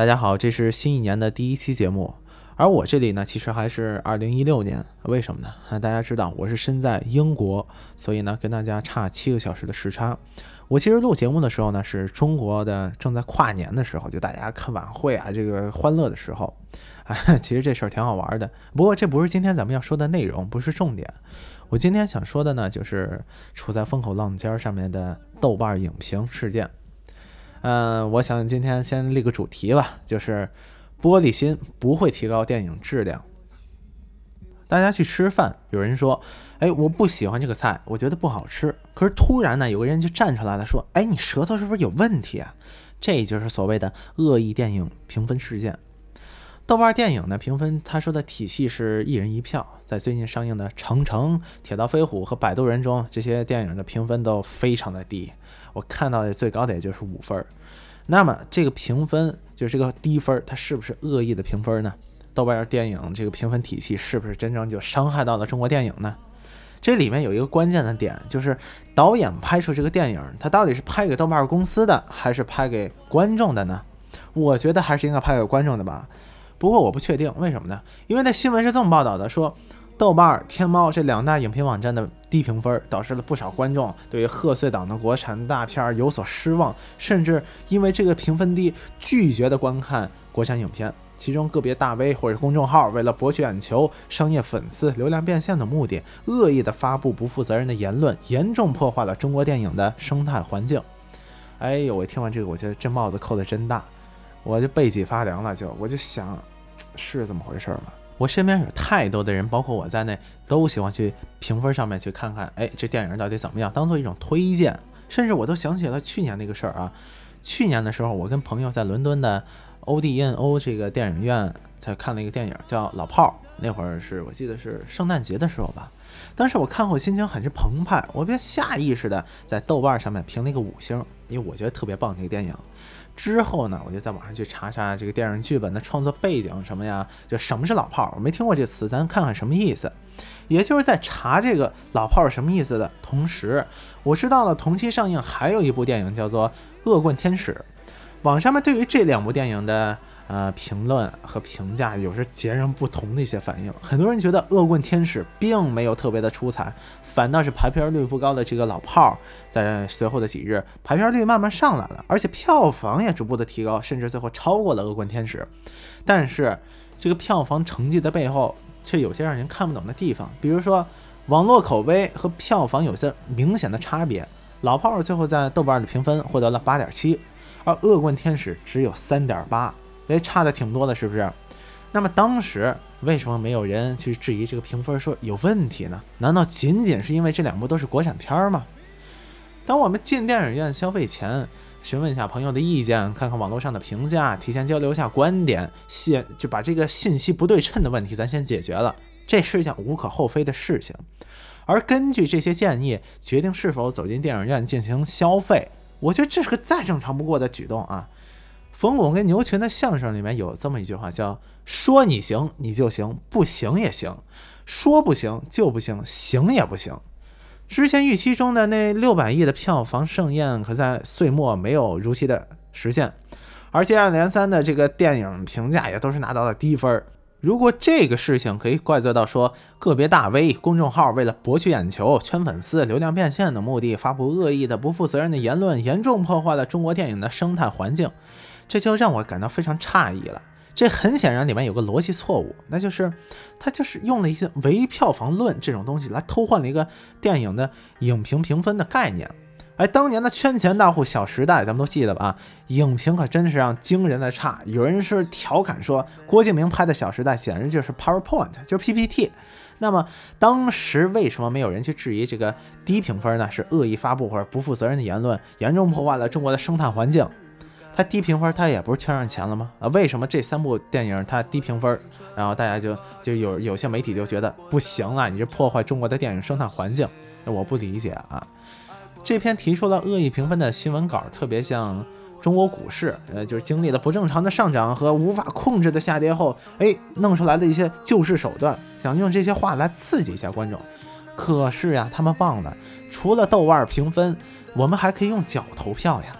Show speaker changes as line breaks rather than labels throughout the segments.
大家好，这是新一年的第一期节目，而我这里呢，其实还是二零一六年，为什么呢？大家知道我是身在英国，所以呢，跟大家差七个小时的时差。我其实录节目的时候呢，是中国的正在跨年的时候，就大家看晚会啊，这个欢乐的时候。啊，其实这事儿挺好玩的。不过这不是今天咱们要说的内容，不是重点。我今天想说的呢，就是处在风口浪尖上面的豆瓣影评事件。嗯，我想今天先立个主题吧，就是玻璃心不会提高电影质量。大家去吃饭，有人说：“哎，我不喜欢这个菜，我觉得不好吃。”可是突然呢，有个人就站出来了，说：“哎，你舌头是不是有问题啊？”这就是所谓的恶意电影评分事件。豆瓣电影呢评分，他说的体系是一人一票。在最近上映的《长城》《铁道飞虎》和《摆渡人》中，这些电影的评分都非常的低。我看到的最高的也就是五分。那么这个评分就是这个低分，它是不是恶意的评分呢？豆瓣电影这个评分体系是不是真正就伤害到了中国电影呢？这里面有一个关键的点，就是导演拍出这个电影，他到底是拍给豆瓣公司的，还是拍给观众的呢？我觉得还是应该拍给观众的吧。不过我不确定，为什么呢？因为那新闻是这么报道的：说豆瓣、天猫这两大影评网站的低评分，导致了不少观众对于贺岁档的国产大片有所失望，甚至因为这个评分低，拒绝的观看国产影片。其中个别大 V 或者公众号为了博取眼球、商业粉丝、流量变现的目的，恶意的发布不负责任的言论，严重破坏了中国电影的生态环境。哎呦，我听完这个，我觉得这帽子扣的真大，我就背脊发凉了，就我就想。是这么回事吗？我身边有太多的人，包括我在内，都喜欢去评分上面去看看，哎，这电影到底怎么样，当做一种推荐。甚至我都想起了去年那个事儿啊，去年的时候，我跟朋友在伦敦的 ODNO 这个电影院才看了一个电影，叫《老炮儿》。那会儿是我记得是圣诞节的时候吧。当时我看后心情很是澎湃，我便下意识的在豆瓣上面评了一个五星，因为我觉得特别棒这个电影。之后呢，我就在网上去查查这个电影剧本的创作背景什么呀？就什么是老炮儿，我没听过这词，咱看看什么意思。也就是在查这个老炮儿什么意思的同时，我知道了同期上映还有一部电影叫做《恶棍天使》。网上面对于这两部电影的。呃，评论和评价有着截然不同的一些反应。很多人觉得《恶棍天使》并没有特别的出彩，反倒是排片率不高的这个老炮儿，在随后的几日排片率慢慢上来了，而且票房也逐步的提高，甚至最后超过了《恶棍天使》。但是这个票房成绩的背后，却有些让人看不懂的地方，比如说网络口碑和票房有些明显的差别。老炮儿最后在豆瓣的评分获得了八点七，而《恶棍天使》只有三点八。哎，差的挺多的，是不是？那么当时为什么没有人去质疑这个评分说有问题呢？难道仅仅是因为这两部都是国产片吗？当我们进电影院消费前，询问一下朋友的意见，看看网络上的评价，提前交流一下观点，信就把这个信息不对称的问题咱先解决了，这是一件无可厚非的事情。而根据这些建议，决定是否走进电影院进行消费，我觉得这是个再正常不过的举动啊。冯巩跟牛群的相声里面有这么一句话，叫“说你行你就行，不行也行；说不行就不行，行也不行。”之前预期中的那六百亿的票房盛宴，可在岁末没有如期的实现，而接二连三的这个电影评价也都是拿到了低分。如果这个事情可以怪罪到说个别大 V 公众号为了博取眼球、圈粉丝、流量变现的目的发布恶意的、不负责任的言论，严重破坏了中国电影的生态环境，这就让我感到非常诧异了。这很显然里面有个逻辑错误，那就是他就是用了一些唯票房论这种东西来偷换了一个电影的影评评分的概念。哎，当年的圈钱大户《小时代》，咱们都记得吧？影评可真是让惊人的差。有人是调侃说，郭敬明拍的《小时代》简直就是 PowerPoint，就是 PPT。那么当时为什么没有人去质疑这个低评分呢？是恶意发布或者不负责任的言论，严重破坏了中国的生态环境。它低评分，它也不是圈上钱了吗？啊，为什么这三部电影它低评分，然后大家就就有有些媒体就觉得不行了，你这破坏中国的电影生态环境？我不理解啊。这篇提出了恶意评分的新闻稿，特别像中国股市，呃，就是经历了不正常的上涨和无法控制的下跌后，哎，弄出来的一些救市手段，想用这些话来刺激一下观众。可是呀，他们忘了，除了豆瓣评分，我们还可以用脚投票呀。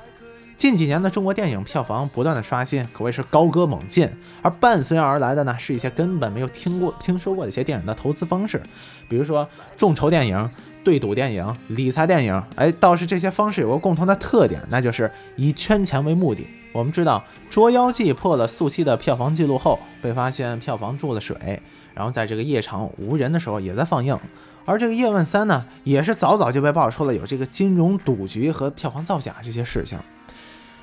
近几年的中国电影票房不断的刷新，可谓是高歌猛进。而伴随而来的呢，是一些根本没有听过、听说过的一些电影的投资方式，比如说众筹电影、对赌电影、理财电影。哎，倒是这些方式有个共同的特点，那就是以圈钱为目的。我们知道《捉妖记》破了速七的票房记录后，被发现票房注了水，然后在这个夜场无人的时候也在放映。而这个《叶问三》呢，也是早早就被爆出了有这个金融赌局和票房造假这些事情。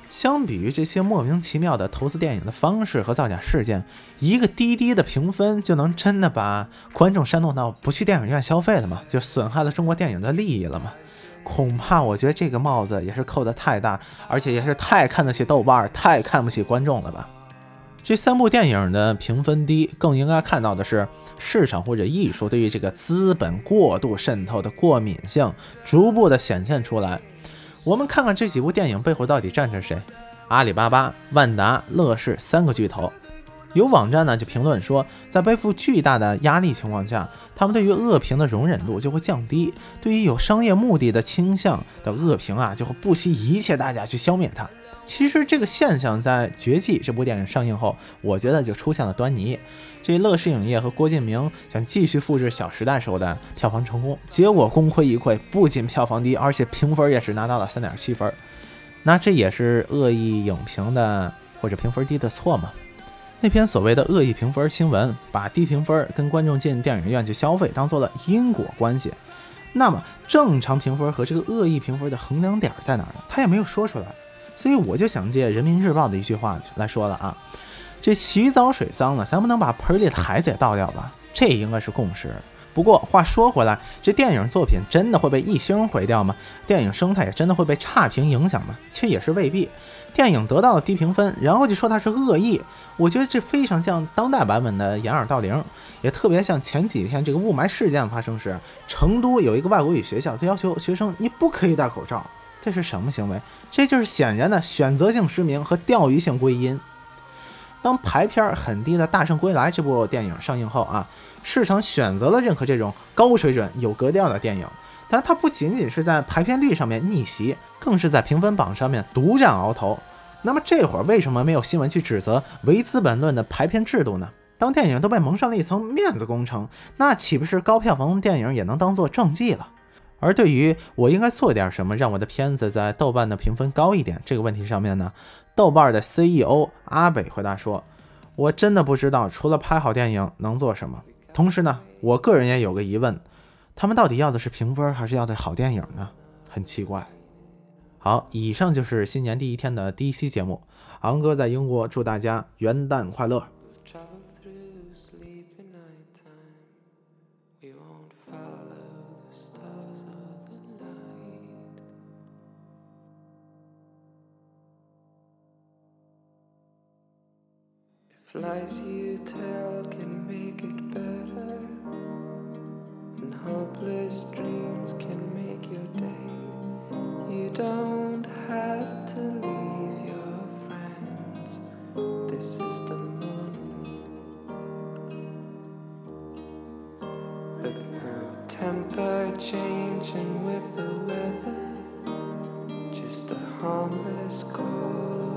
相比于这些莫名其妙的投资电影的方式和造假事件，一个低低的评分就能真的把观众煽动到不去电影院消费了吗？就损害了中国电影的利益了吗？恐怕我觉得这个帽子也是扣得太大，而且也是太看得起豆瓣，太看不起观众了吧？这三部电影的评分低，更应该看到的是市场或者艺术对于这个资本过度渗透的过敏性逐步的显现出来。我们看看这几部电影背后到底站着谁？阿里巴巴、万达、乐视三个巨头。有网站呢就评论说，在背负巨大的压力情况下，他们对于恶评的容忍度就会降低，对于有商业目的的倾向的恶评啊，就会不惜一切代价去消灭它。其实这个现象在《绝技》这部电影上映后，我觉得就出现了端倪。这乐视影业和郭敬明想继续复制《小时代》时候的票房成功，结果功亏一篑，不仅票房低，而且评分也只拿到了三点七分。那这也是恶意影评的或者评分低的错吗？那篇所谓的恶意评分新闻，把低评分跟观众进电影院去消费当做了因果关系。那么正常评分和这个恶意评分的衡量点在哪儿呢？他也没有说出来。所以我就想借人民日报的一句话来说了啊。这洗澡水脏了，咱不能把盆里的孩子也倒掉吧？这应该是共识。不过话说回来，这电影作品真的会被一星毁掉吗？电影生态也真的会被差评影响吗？却也是未必。电影得到了低评分，然后就说它是恶意，我觉得这非常像当代版本的掩耳盗铃，也特别像前几天这个雾霾事件发生时，成都有一个外国语学校，他要求学生你不可以戴口罩，这是什么行为？这就是显然的选择性失明和钓鱼性归因。当排片很低的《大圣归来》这部电影上映后啊，市场选择了认可这种高水准、有格调的电影，但它不仅仅是在排片率上面逆袭，更是在评分榜上面独占鳌头。那么这会儿为什么没有新闻去指责唯资本论的排片制度呢？当电影都被蒙上了一层面子工程，那岂不是高票房电影也能当做政绩了？而对于我应该做点什么让我的片子在豆瓣的评分高一点这个问题上面呢？豆瓣的 CEO 阿北回答说：“我真的不知道，除了拍好电影能做什么。同时呢，我个人也有个疑问，他们到底要的是评分，还是要的好电影呢？很奇怪。”好，以上就是新年第一天的第一期节目。昂哥在英国，祝大家元旦快乐。Lies you tell can make it better, and hopeless dreams can make your day. You don't have to leave your friends. This is the morning. With no temper changing with the weather, just a harmless call